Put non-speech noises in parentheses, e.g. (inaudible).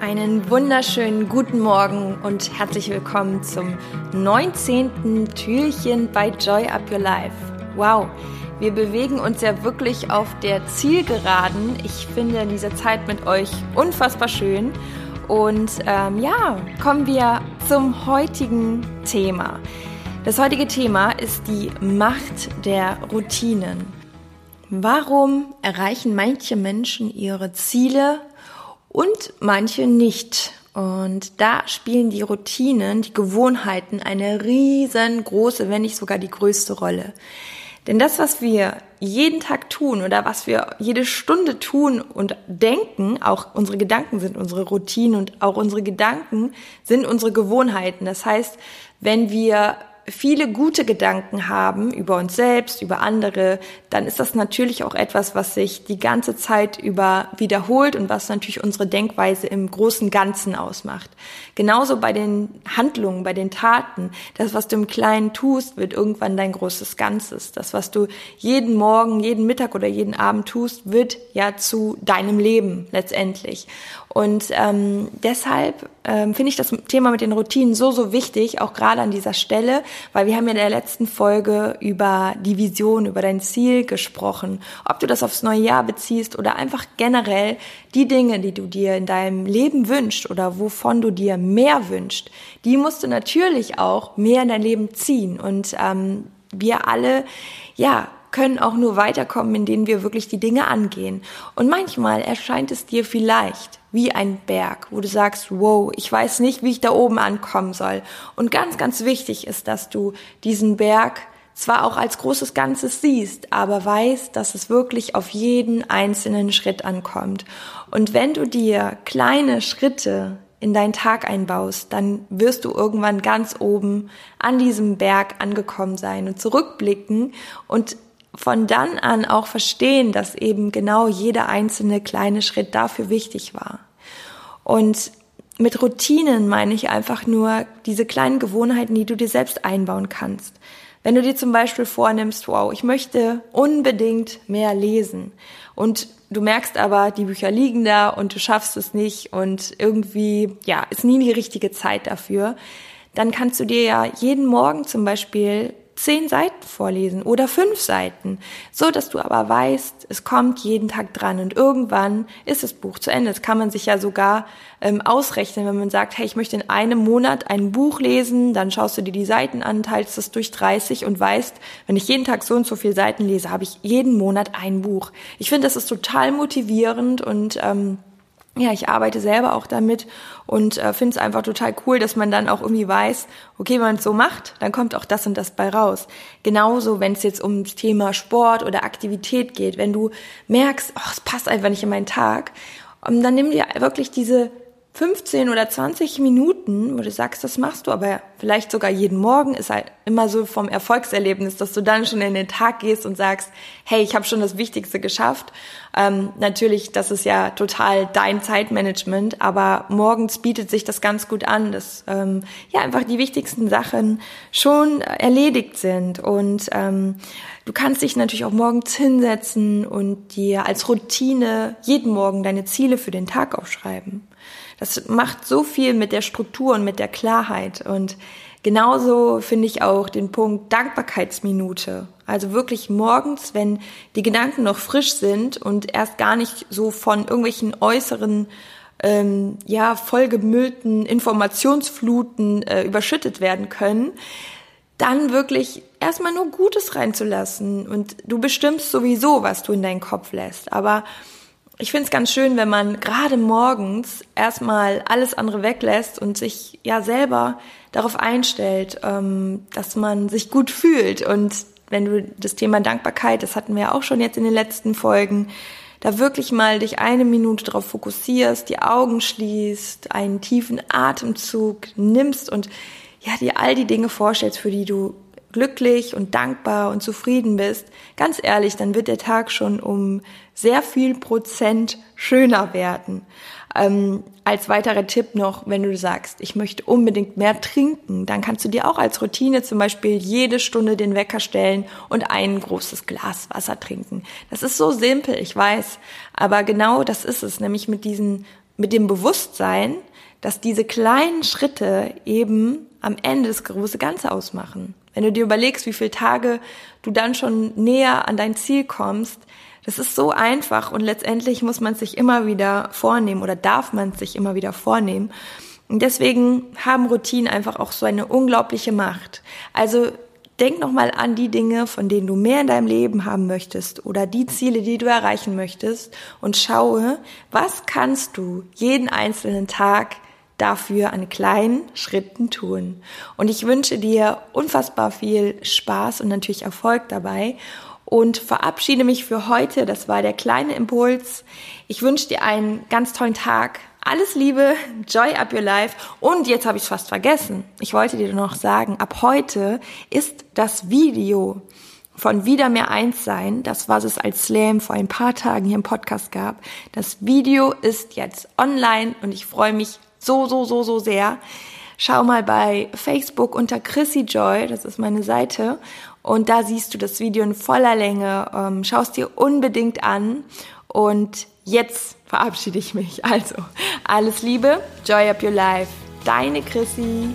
Einen wunderschönen guten Morgen und herzlich willkommen zum 19. Türchen bei Joy Up Your Life. Wow, wir bewegen uns ja wirklich auf der Zielgeraden. Ich finde diese Zeit mit euch unfassbar schön. Und ähm, ja, kommen wir zum heutigen Thema. Das heutige Thema ist die Macht der Routinen. Warum erreichen manche Menschen ihre Ziele und manche nicht. Und da spielen die Routinen, die Gewohnheiten eine riesengroße, wenn nicht sogar die größte Rolle. Denn das, was wir jeden Tag tun oder was wir jede Stunde tun und denken, auch unsere Gedanken sind unsere Routinen und auch unsere Gedanken sind unsere Gewohnheiten. Das heißt, wenn wir viele gute Gedanken haben über uns selbst, über andere, dann ist das natürlich auch etwas, was sich die ganze Zeit über wiederholt und was natürlich unsere Denkweise im großen Ganzen ausmacht. Genauso bei den Handlungen, bei den Taten. Das, was du im Kleinen tust, wird irgendwann dein großes Ganzes. Das, was du jeden Morgen, jeden Mittag oder jeden Abend tust, wird ja zu deinem Leben letztendlich. Und ähm, deshalb ähm, finde ich das Thema mit den Routinen so, so wichtig, auch gerade an dieser Stelle, weil wir haben ja in der letzten Folge über die Vision, über dein Ziel gesprochen. Ob du das aufs neue Jahr beziehst oder einfach generell die Dinge, die du dir in deinem Leben wünschst oder wovon du dir mehr wünschst, die musst du natürlich auch mehr in dein Leben ziehen. Und ähm, wir alle, ja, können auch nur weiterkommen, indem wir wirklich die Dinge angehen. Und manchmal erscheint es dir vielleicht wie ein Berg, wo du sagst, wow, ich weiß nicht, wie ich da oben ankommen soll. Und ganz, ganz wichtig ist, dass du diesen Berg zwar auch als großes Ganzes siehst, aber weißt, dass es wirklich auf jeden einzelnen Schritt ankommt. Und wenn du dir kleine Schritte in deinen Tag einbaust, dann wirst du irgendwann ganz oben an diesem Berg angekommen sein und zurückblicken und von dann an auch verstehen, dass eben genau jeder einzelne kleine Schritt dafür wichtig war. Und mit Routinen meine ich einfach nur diese kleinen Gewohnheiten, die du dir selbst einbauen kannst. Wenn du dir zum Beispiel vornimmst, wow, ich möchte unbedingt mehr lesen und du merkst aber, die Bücher liegen da und du schaffst es nicht und irgendwie, ja, ist nie die richtige Zeit dafür, dann kannst du dir ja jeden Morgen zum Beispiel zehn Seiten vorlesen oder fünf Seiten, so dass du aber weißt, es kommt jeden Tag dran und irgendwann ist das Buch zu Ende. Das kann man sich ja sogar ähm, ausrechnen, wenn man sagt, hey, ich möchte in einem Monat ein Buch lesen, dann schaust du dir die Seiten an, teilst das durch 30 und weißt, wenn ich jeden Tag so und so viele Seiten lese, habe ich jeden Monat ein Buch. Ich finde, das ist total motivierend und ähm, ja, ich arbeite selber auch damit und äh, finde es einfach total cool, dass man dann auch irgendwie weiß, okay, wenn man es so macht, dann kommt auch das und das bei raus. Genauso, wenn es jetzt ums Thema Sport oder Aktivität geht, wenn du merkst, oh, es passt einfach nicht in meinen Tag, um, dann nimm dir wirklich diese 15 oder 20 Minuten, wo du sagst, das machst du, aber vielleicht sogar jeden Morgen, ist halt immer so vom Erfolgserlebnis, dass du dann schon in den Tag gehst und sagst, hey, ich habe schon das Wichtigste geschafft. Ähm, natürlich, das ist ja total dein Zeitmanagement, aber morgens bietet sich das ganz gut an, dass ähm, ja einfach die wichtigsten Sachen schon erledigt sind und ähm, Du kannst dich natürlich auch morgens hinsetzen und dir als Routine jeden Morgen deine Ziele für den Tag aufschreiben. Das macht so viel mit der Struktur und mit der Klarheit. Und genauso finde ich auch den Punkt Dankbarkeitsminute. Also wirklich morgens, wenn die Gedanken noch frisch sind und erst gar nicht so von irgendwelchen äußeren ähm, ja vollgemüllten Informationsfluten äh, überschüttet werden können, dann wirklich erstmal nur Gutes reinzulassen und du bestimmst sowieso, was du in deinen Kopf lässt. Aber ich finde es ganz schön, wenn man gerade morgens erstmal alles andere weglässt und sich ja selber darauf einstellt, ähm, dass man sich gut fühlt. Und wenn du das Thema Dankbarkeit, das hatten wir ja auch schon jetzt in den letzten Folgen, da wirklich mal dich eine Minute darauf fokussierst, die Augen schließt, einen tiefen Atemzug nimmst und ja, dir all die Dinge vorstellst, für die du glücklich und dankbar und zufrieden bist, ganz ehrlich, dann wird der Tag schon um sehr viel Prozent schöner werden. Ähm, als weiterer Tipp noch, wenn du sagst, ich möchte unbedingt mehr trinken, dann kannst du dir auch als Routine zum Beispiel jede Stunde den Wecker stellen und ein großes Glas Wasser trinken. Das ist so simpel, ich weiß, aber genau das ist es, nämlich mit diesen mit dem Bewusstsein, dass diese kleinen Schritte eben am Ende das große Ganze ausmachen. Wenn du dir überlegst, wie viele Tage du dann schon näher an dein Ziel kommst, das ist so einfach und letztendlich muss man sich immer wieder vornehmen oder darf man sich immer wieder vornehmen. Und deswegen haben Routinen einfach auch so eine unglaubliche Macht. Also denk nochmal an die Dinge, von denen du mehr in deinem Leben haben möchtest oder die Ziele, die du erreichen möchtest und schaue, was kannst du jeden einzelnen Tag dafür an kleinen Schritten tun. Und ich wünsche dir unfassbar viel Spaß und natürlich Erfolg dabei und verabschiede mich für heute. Das war der kleine Impuls. Ich wünsche dir einen ganz tollen Tag. Alles Liebe, Joy Up Your Life. Und jetzt habe ich es fast vergessen. Ich wollte dir noch sagen, ab heute ist das Video von Wieder mehr eins sein, das was es als Slam vor ein paar Tagen hier im Podcast gab. Das Video ist jetzt online und ich freue mich so, so, so, so sehr. Schau mal bei Facebook unter Chrissy Joy, das ist meine Seite, und da siehst du das Video in voller Länge. Ähm, Schau es dir unbedingt an. Und jetzt verabschiede ich mich. (laughs) Also, alles Liebe, Joy Up Your Life. Deine Chrissy.